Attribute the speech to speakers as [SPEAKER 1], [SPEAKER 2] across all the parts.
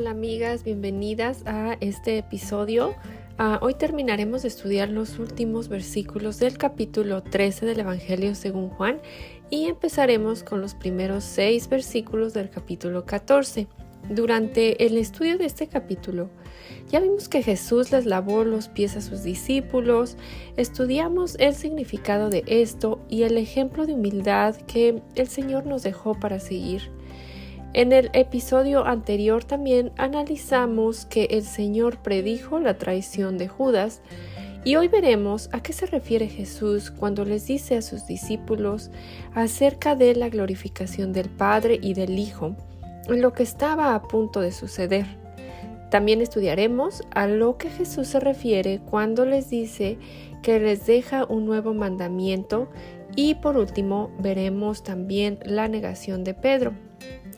[SPEAKER 1] Hola amigas, bienvenidas a este episodio. Uh, hoy terminaremos de estudiar los últimos versículos del capítulo 13 del Evangelio según Juan y empezaremos con los primeros seis versículos del capítulo 14. Durante el estudio de este capítulo, ya vimos que Jesús les lavó los pies a sus discípulos, estudiamos el significado de esto y el ejemplo de humildad que el Señor nos dejó para seguir. En el episodio anterior también analizamos que el Señor predijo la traición de Judas y hoy veremos a qué se refiere Jesús cuando les dice a sus discípulos acerca de la glorificación del Padre y del Hijo, lo que estaba a punto de suceder. También estudiaremos a lo que Jesús se refiere cuando les dice que les deja un nuevo mandamiento y por último veremos también la negación de Pedro.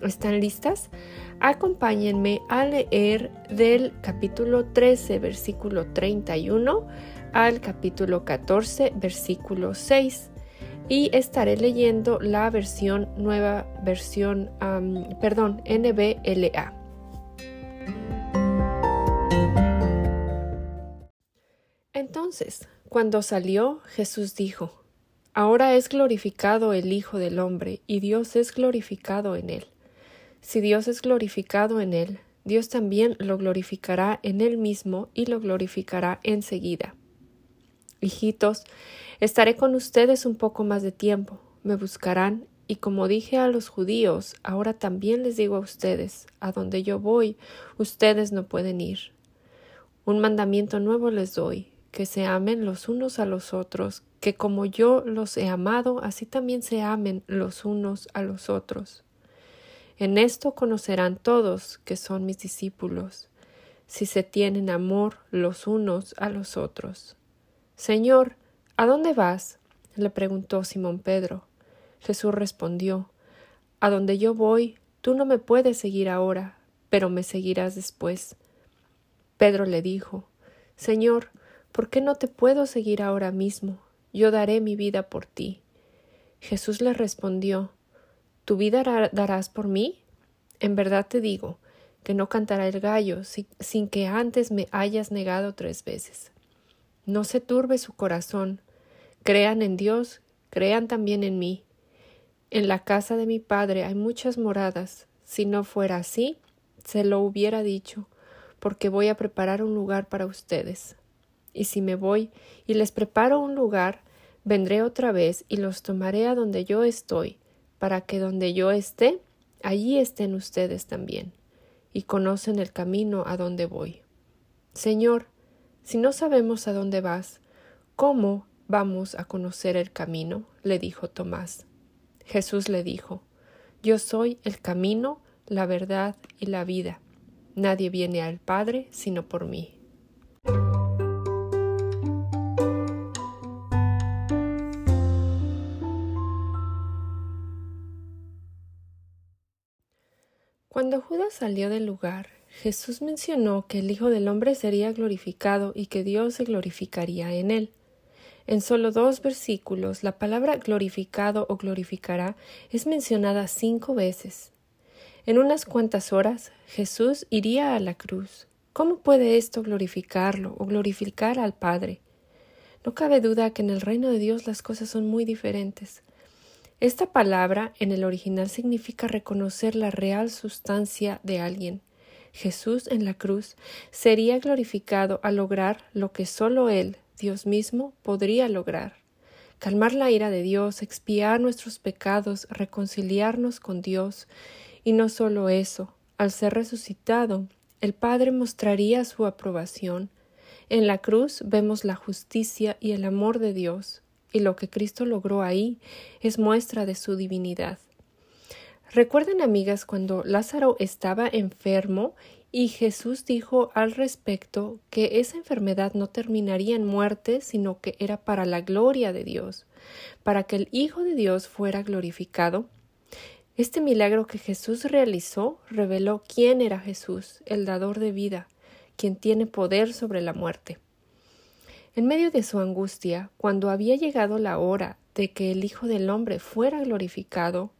[SPEAKER 1] ¿Están listas? Acompáñenme a leer del capítulo 13, versículo 31 al capítulo 14, versículo 6. Y estaré leyendo la versión nueva, versión, perdón, NBLA. Entonces, cuando salió, Jesús dijo, Ahora es glorificado el Hijo del Hombre, y Dios es glorificado en él. Si Dios es glorificado en él, Dios también lo glorificará en él mismo y lo glorificará enseguida. Hijitos, estaré con ustedes un poco más de tiempo, me buscarán, y como dije a los judíos, ahora también les digo a ustedes, a donde yo voy, ustedes no pueden ir. Un mandamiento nuevo les doy, que se amen los unos a los otros, que como yo los he amado, así también se amen los unos a los otros. En esto conocerán todos que son mis discípulos, si se tienen amor los unos a los otros. Señor, ¿a dónde vas? le preguntó Simón Pedro. Jesús respondió A donde yo voy, tú no me puedes seguir ahora, pero me seguirás después. Pedro le dijo Señor, ¿por qué no te puedo seguir ahora mismo? Yo daré mi vida por ti. Jesús le respondió ¿Tu vida darás por mí? En verdad te digo que no cantará el gallo sin que antes me hayas negado tres veces. No se turbe su corazón. Crean en Dios, crean también en mí. En la casa de mi padre hay muchas moradas. Si no fuera así, se lo hubiera dicho, porque voy a preparar un lugar para ustedes. Y si me voy y les preparo un lugar, vendré otra vez y los tomaré a donde yo estoy, para que donde yo esté, allí estén ustedes también, y conocen el camino a donde voy. Señor, si no sabemos a dónde vas, ¿cómo vamos a conocer el camino? le dijo Tomás. Jesús le dijo, Yo soy el camino, la verdad y la vida. Nadie viene al Padre sino por mí. Cuando Judas salió del lugar, Jesús mencionó que el Hijo del Hombre sería glorificado y que Dios se glorificaría en él. En solo dos versículos, la palabra glorificado o glorificará es mencionada cinco veces. En unas cuantas horas, Jesús iría a la cruz. ¿Cómo puede esto glorificarlo o glorificar al Padre? No cabe duda que en el reino de Dios las cosas son muy diferentes. Esta palabra en el original significa reconocer la real sustancia de alguien. Jesús en la cruz sería glorificado al lograr lo que sólo Él, Dios mismo, podría lograr. Calmar la ira de Dios, expiar nuestros pecados, reconciliarnos con Dios. Y no sólo eso, al ser resucitado, el Padre mostraría su aprobación. En la cruz vemos la justicia y el amor de Dios y lo que Cristo logró ahí es muestra de su divinidad. Recuerden, amigas, cuando Lázaro estaba enfermo y Jesús dijo al respecto que esa enfermedad no terminaría en muerte, sino que era para la gloria de Dios, para que el Hijo de Dios fuera glorificado. Este milagro que Jesús realizó reveló quién era Jesús, el dador de vida, quien tiene poder sobre la muerte. En medio de su angustia, cuando había llegado la hora de que el Hijo del hombre fuera glorificado,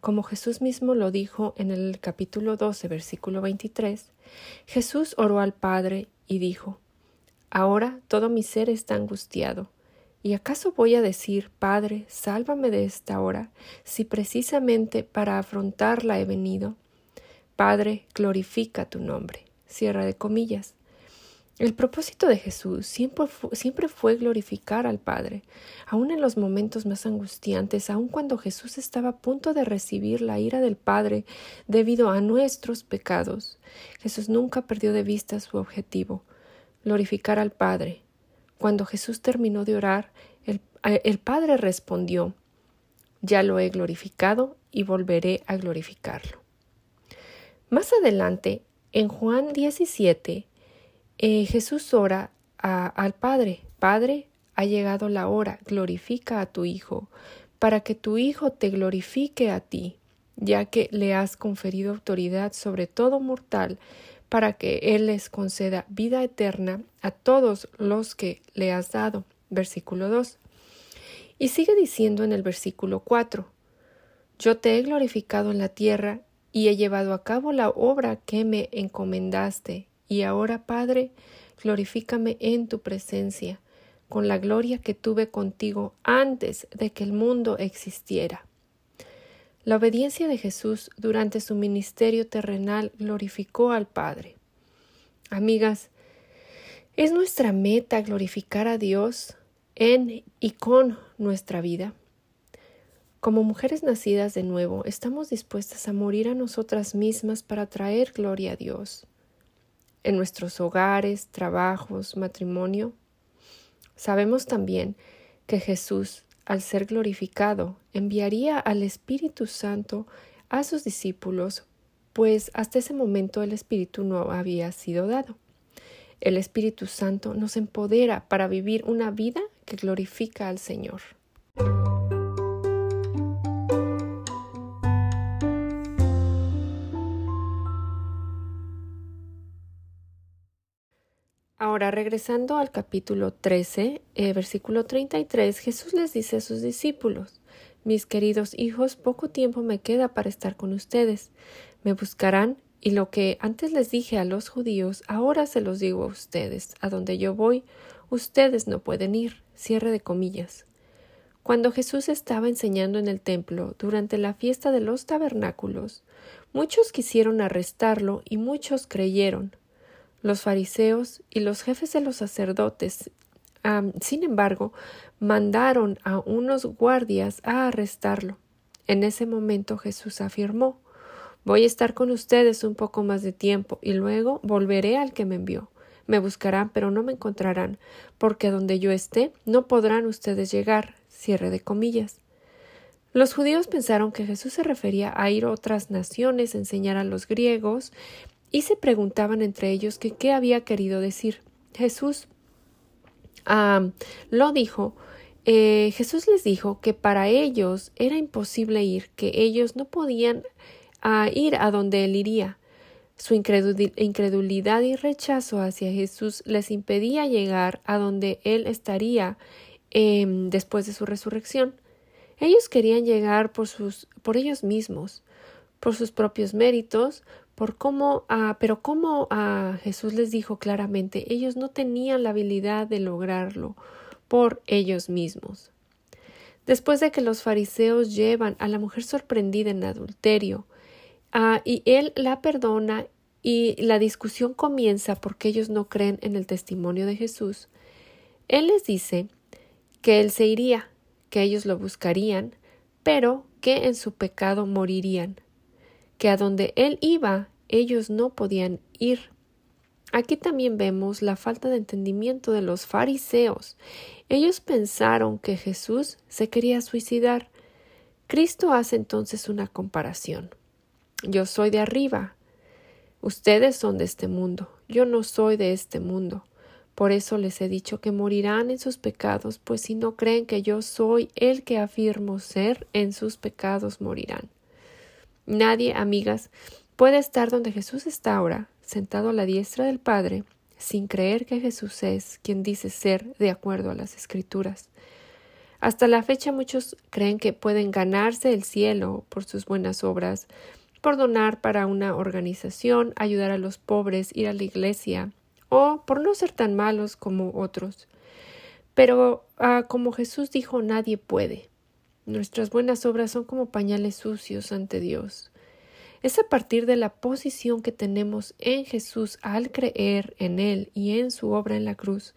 [SPEAKER 1] como Jesús mismo lo dijo en el capítulo 12, versículo 23, Jesús oró al Padre y dijo, Ahora todo mi ser está angustiado. ¿Y acaso voy a decir, Padre, sálvame de esta hora, si precisamente para afrontarla he venido? Padre, glorifica tu nombre. Cierra de comillas. El propósito de Jesús siempre fue, glorificar al Padre, aun en los momentos más angustiantes, aun cuando Jesús estaba a punto de recibir la ira del Padre debido a nuestros pecados. Jesús nunca perdió de vista su objetivo, glorificar al Padre. Cuando Jesús terminó de orar, el, el Padre respondió, Ya lo he glorificado y volveré a glorificarlo. Más adelante, en Juan 17, eh, Jesús ora al Padre, Padre, ha llegado la hora, glorifica a tu Hijo, para que tu Hijo te glorifique a ti, ya que le has conferido autoridad sobre todo mortal, para que Él les conceda vida eterna a todos los que le has dado. Versículo 2. Y sigue diciendo en el versículo 4, Yo te he glorificado en la tierra y he llevado a cabo la obra que me encomendaste. Y ahora, Padre, glorifícame en tu presencia, con la gloria que tuve contigo antes de que el mundo existiera. La obediencia de Jesús durante su ministerio terrenal glorificó al Padre. Amigas, es nuestra meta glorificar a Dios en y con nuestra vida. Como mujeres nacidas de nuevo, estamos dispuestas a morir a nosotras mismas para traer gloria a Dios. En nuestros hogares, trabajos, matrimonio, sabemos también que Jesús, al ser glorificado, enviaría al Espíritu Santo a sus discípulos, pues hasta ese momento el Espíritu no había sido dado. El Espíritu Santo nos empodera para vivir una vida que glorifica al Señor. Regresando al capítulo 13, eh, versículo 33, Jesús les dice a sus discípulos, Mis queridos hijos, poco tiempo me queda para estar con ustedes. Me buscarán y lo que antes les dije a los judíos, ahora se los digo a ustedes. A donde yo voy, ustedes no pueden ir. Cierre de comillas. Cuando Jesús estaba enseñando en el templo durante la fiesta de los tabernáculos, muchos quisieron arrestarlo y muchos creyeron. Los fariseos y los jefes de los sacerdotes, sin embargo, mandaron a unos guardias a arrestarlo. En ese momento Jesús afirmó Voy a estar con ustedes un poco más de tiempo y luego volveré al que me envió. Me buscarán, pero no me encontrarán, porque donde yo esté no podrán ustedes llegar. Cierre de comillas. Los judíos pensaron que Jesús se refería a ir a otras naciones, enseñar a los griegos y se preguntaban entre ellos que qué había querido decir. Jesús lo dijo. Eh, Jesús les dijo que para ellos era imposible ir, que ellos no podían ir a donde él iría. Su incredulidad y rechazo hacia Jesús les impedía llegar a donde él estaría em, después de su resurrección. Ellos querían llegar por sus por ellos mismos, por sus propios méritos, por cómo, ah, pero como a Jesús les dijo claramente, ellos no tenían la habilidad de lograrlo por ellos mismos. Después de que los fariseos llevan a la mujer sorprendida en adulterio, ah, y él la perdona y la discusión comienza porque ellos no creen en el testimonio de Jesús, él les dice que él se iría, que ellos lo buscarían, pero que en su pecado morirían que a donde él iba ellos no podían ir. Aquí también vemos la falta de entendimiento de los fariseos. Ellos pensaron que Jesús se quería suicidar. Cristo hace entonces una comparación. Yo soy de arriba. Ustedes son de este mundo. Yo no soy de este mundo. Por eso les he dicho que morirán en sus pecados, pues si no creen que yo soy el que afirmo ser, en sus pecados morirán. Nadie, amigas, puede estar donde Jesús está ahora, sentado a la diestra del Padre, sin creer que Jesús es quien dice ser de acuerdo a las Escrituras. Hasta la fecha muchos creen que pueden ganarse el cielo por sus buenas obras, por donar para una organización, ayudar a los pobres, ir a la iglesia, o por no ser tan malos como otros. Pero ah, como Jesús dijo, nadie puede. Nuestras buenas obras son como pañales sucios ante Dios. Es a partir de la posición que tenemos en Jesús al creer en Él y en su obra en la cruz,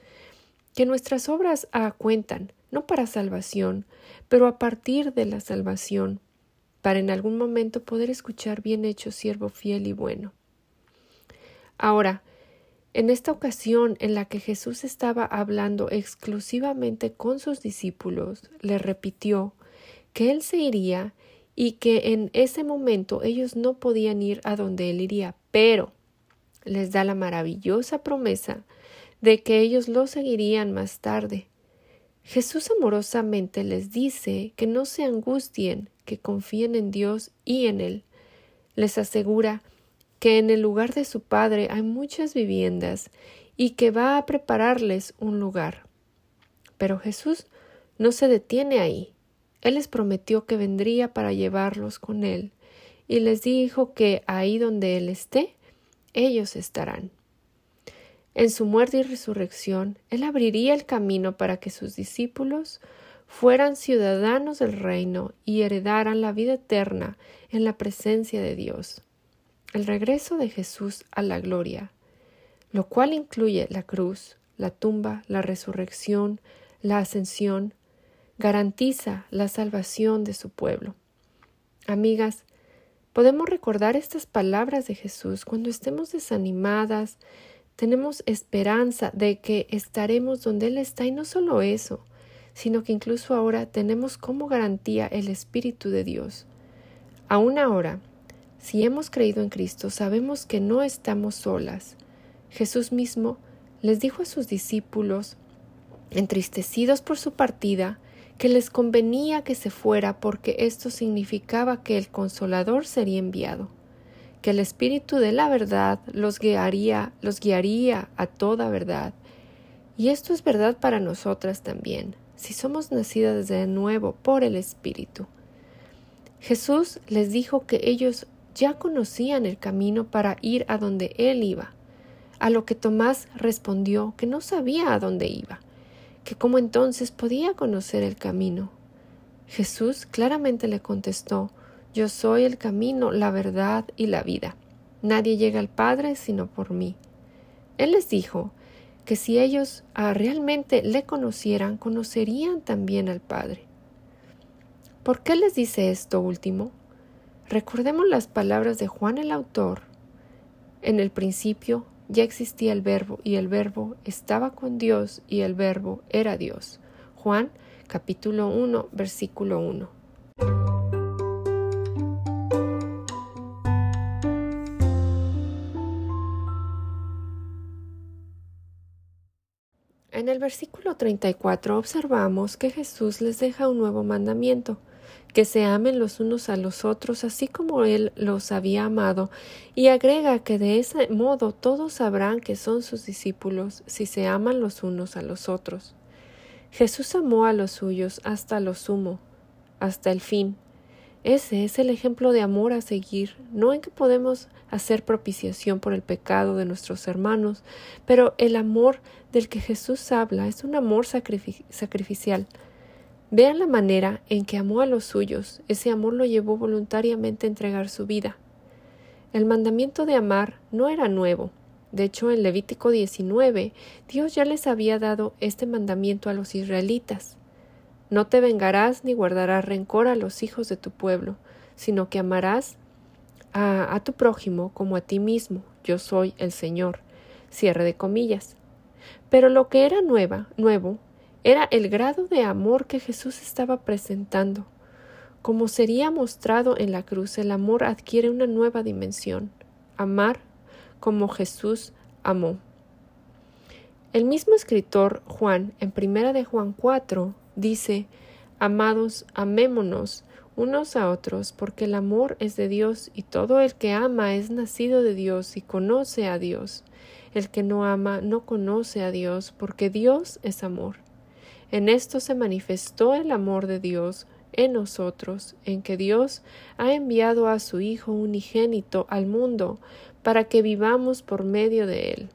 [SPEAKER 1] que nuestras obras cuentan, no para salvación, pero a partir de la salvación, para en algún momento poder escuchar bien hecho siervo fiel y bueno. Ahora, en esta ocasión en la que Jesús estaba hablando exclusivamente con sus discípulos, le repitió que él se iría y que en ese momento ellos no podían ir a donde él iría, pero les da la maravillosa promesa de que ellos lo seguirían más tarde. Jesús amorosamente les dice que no se angustien, que confíen en Dios y en Él. Les asegura que en el lugar de su Padre hay muchas viviendas y que va a prepararles un lugar. Pero Jesús no se detiene ahí. Él les prometió que vendría para llevarlos con Él, y les dijo que ahí donde Él esté, ellos estarán. En su muerte y resurrección, Él abriría el camino para que sus discípulos fueran ciudadanos del reino y heredaran la vida eterna en la presencia de Dios el regreso de Jesús a la gloria, lo cual incluye la cruz, la tumba, la resurrección, la ascensión, garantiza la salvación de su pueblo. Amigas, podemos recordar estas palabras de Jesús cuando estemos desanimadas, tenemos esperanza de que estaremos donde Él está y no solo eso, sino que incluso ahora tenemos como garantía el Espíritu de Dios. Aún ahora, si hemos creído en Cristo, sabemos que no estamos solas. Jesús mismo les dijo a sus discípulos, entristecidos por su partida, que les convenía que se fuera porque esto significaba que el consolador sería enviado, que el Espíritu de la verdad los guiaría, los guiaría a toda verdad. Y esto es verdad para nosotras también, si somos nacidas de nuevo por el Espíritu. Jesús les dijo que ellos ya conocían el camino para ir a donde él iba, a lo que Tomás respondió que no sabía a dónde iba, que cómo entonces podía conocer el camino. Jesús claramente le contestó Yo soy el camino, la verdad y la vida. Nadie llega al Padre sino por mí. Él les dijo que si ellos ah, realmente le conocieran, conocerían también al Padre. ¿Por qué les dice esto último? Recordemos las palabras de Juan el autor. En el principio ya existía el verbo y el verbo estaba con Dios y el verbo era Dios. Juan capítulo 1 versículo 1. En el versículo 34 observamos que Jesús les deja un nuevo mandamiento que se amen los unos a los otros así como Él los había amado, y agrega que de ese modo todos sabrán que son sus discípulos si se aman los unos a los otros. Jesús amó a los suyos hasta lo sumo, hasta el fin. Ese es el ejemplo de amor a seguir, no en que podemos hacer propiciación por el pecado de nuestros hermanos, pero el amor del que Jesús habla es un amor sacrificial, Vean la manera en que amó a los suyos. Ese amor lo llevó voluntariamente a entregar su vida. El mandamiento de amar no era nuevo. De hecho, en Levítico 19, Dios ya les había dado este mandamiento a los israelitas. No te vengarás ni guardarás rencor a los hijos de tu pueblo, sino que amarás a, tu prójimo como a ti mismo. Yo soy el Señor. Cierre de comillas. Pero lo que era nueva, nuevo, era el grado de amor que Jesús estaba presentando. Como sería mostrado en la cruz, el amor adquiere una nueva dimensión. Amar como Jesús amó. El mismo escritor Juan, en primera de Juan 4, dice, Amados, amémonos unos a otros, porque el amor es de Dios, y todo el que ama es nacido de Dios y conoce a Dios. El que no ama no conoce a Dios, porque Dios es amor. En esto se manifestó el amor de Dios en nosotros, en que Dios ha enviado a su Hijo unigénito al mundo para que vivamos por medio de él.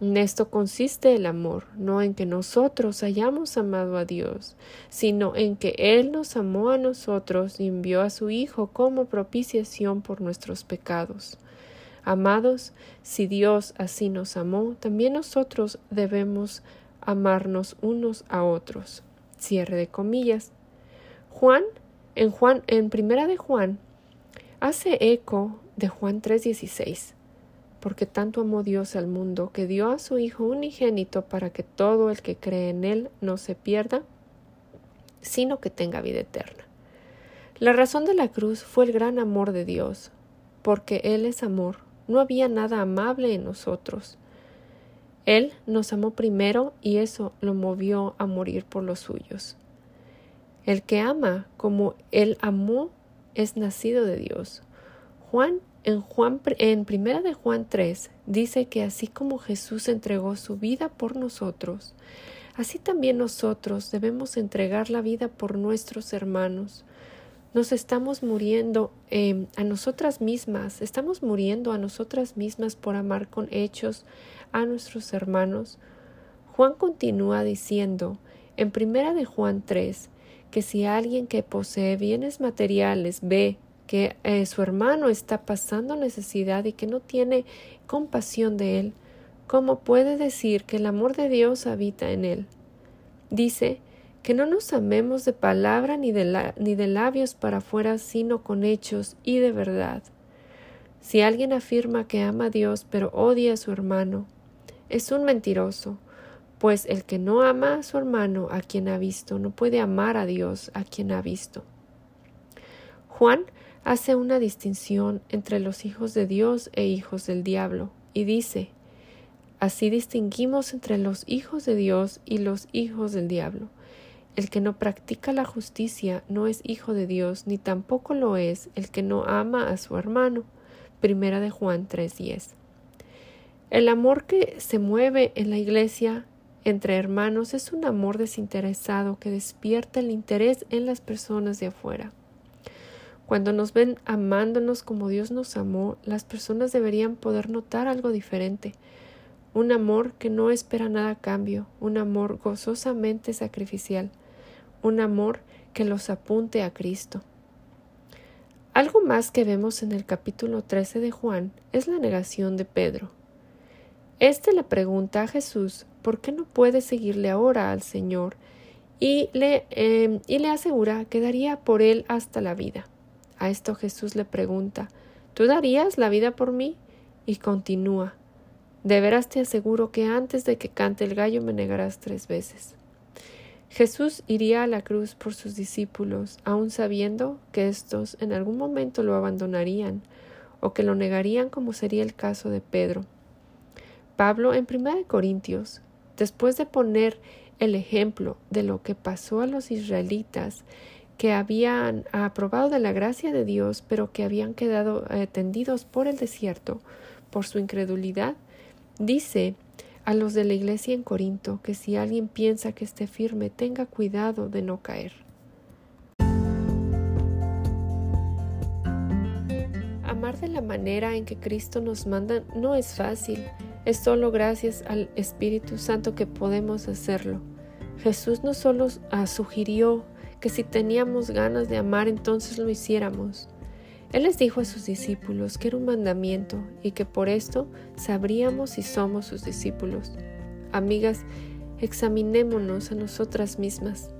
[SPEAKER 1] En esto consiste el amor, no en que nosotros hayamos amado a Dios, sino en que Él nos amó a nosotros y envió a su Hijo como propiciación por nuestros pecados. Amados, si Dios así nos amó, también nosotros debemos amarnos unos a otros. Cierre de comillas. Juan, en Juan, en primera de Juan, hace eco de Juan 3:16 porque tanto amó Dios al mundo que dio a su Hijo unigénito para que todo el que cree en Él no se pierda, sino que tenga vida eterna. La razón de la cruz fue el gran amor de Dios, porque Él es amor, no había nada amable en nosotros. Él nos amó primero y eso lo movió a morir por los suyos. El que ama como Él amó es nacido de Dios. Juan en, Juan, en primera de Juan 3 dice que así como Jesús entregó su vida por nosotros, así también nosotros debemos entregar la vida por nuestros hermanos. Nos estamos muriendo em, a nosotras mismas, estamos muriendo a nosotras mismas por amar con hechos a nuestros hermanos. Juan continúa diciendo en primera de Juan 3 que si alguien que posee bienes materiales ve que eh, su hermano está pasando necesidad y que no tiene compasión de él, ¿cómo puede decir que el amor de Dios habita en él? Dice que no nos amemos de palabra ni de, ni de labios para afuera, sino con hechos y de verdad. Si alguien afirma que ama a Dios pero odia a su hermano, es un mentiroso, pues el que no ama a su hermano a quien ha visto no puede amar a Dios a quien ha visto. Juan hace una distinción entre los hijos de Dios e hijos del diablo, y dice Así distinguimos entre los hijos de Dios y los hijos del diablo. El que no practica la justicia no es hijo de Dios, ni tampoco lo es el que no ama a su hermano. Primera de Juan 3:10. El amor que se mueve en la iglesia entre hermanos es un amor desinteresado que despierta el interés en las personas de afuera. Cuando nos ven amándonos como Dios nos amó, las personas deberían poder notar algo diferente. Un amor que no espera nada a cambio, un amor gozosamente sacrificial, un amor que los apunte a Cristo. Algo más que vemos en el capítulo 13 de Juan es la negación de Pedro. Este le pregunta a Jesús por qué no puede seguirle ahora al Señor y le, eh, y le asegura que daría por él hasta la vida. A esto Jesús le pregunta ¿Tú darías la vida por mí? Y continúa De veras te aseguro que antes de que cante el gallo me negarás tres veces. Jesús iría a la cruz por sus discípulos, aun sabiendo que éstos en algún momento lo abandonarían o que lo negarían como sería el caso de Pedro. Pablo en 1 Corintios, después de poner el ejemplo de lo que pasó a los israelitas que habían aprobado de la gracia de Dios, pero que habían quedado eh, tendidos por el desierto por su incredulidad, dice a los de la iglesia en Corinto que si alguien piensa que esté firme, tenga cuidado de no caer. Amar de la manera en que Cristo nos manda no es fácil, es solo gracias al Espíritu Santo que podemos hacerlo. Jesús no solo ah, sugirió que si teníamos ganas de amar entonces lo hiciéramos. Él les dijo a sus discípulos que era un mandamiento y que por esto sabríamos si somos sus discípulos. Amigas, examinémonos a nosotras mismas.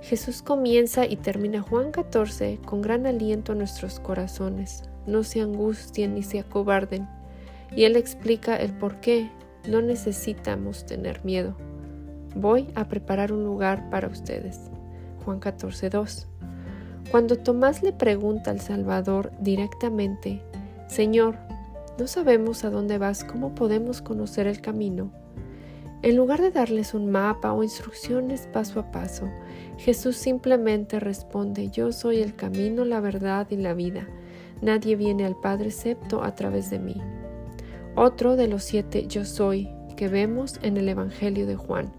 [SPEAKER 1] Jesús comienza y termina Juan 14 con gran aliento a nuestros corazones. No se angustien ni se acobarden. Y Él explica el por qué no necesitamos tener miedo. Voy a preparar un lugar para ustedes. Juan 14:2. Cuando Tomás le pregunta al Salvador directamente, Señor, no sabemos a dónde vas, ¿cómo podemos conocer el camino? En lugar de darles un mapa o instrucciones paso a paso, Jesús simplemente responde, Yo soy el camino, la verdad y la vida. Nadie viene al Padre excepto a través de mí. Otro de los siete yo soy que vemos en el Evangelio de Juan.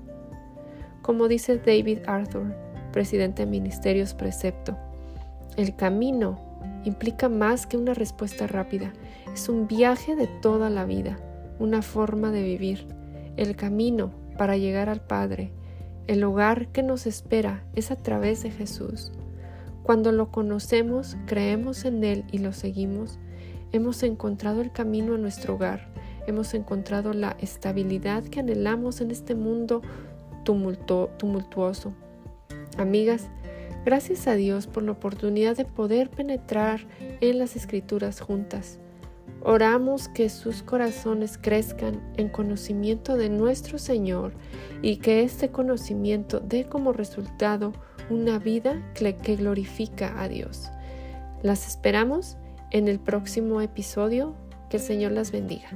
[SPEAKER 1] Como dice David Arthur, presidente de Ministerios Precepto, el camino implica más que una respuesta rápida, es un viaje de toda la vida, una forma de vivir. El camino para llegar al Padre, el hogar que nos espera es a través de Jesús. Cuando lo conocemos, creemos en Él y lo seguimos, hemos encontrado el camino a nuestro hogar, hemos encontrado la estabilidad que anhelamos en este mundo tumultuoso. Amigas, gracias a Dios por la oportunidad de poder penetrar en las escrituras juntas. Oramos que sus corazones crezcan en conocimiento de nuestro Señor y que este conocimiento dé como resultado una vida que glorifica a Dios. Las esperamos en el próximo episodio. Que el Señor las bendiga.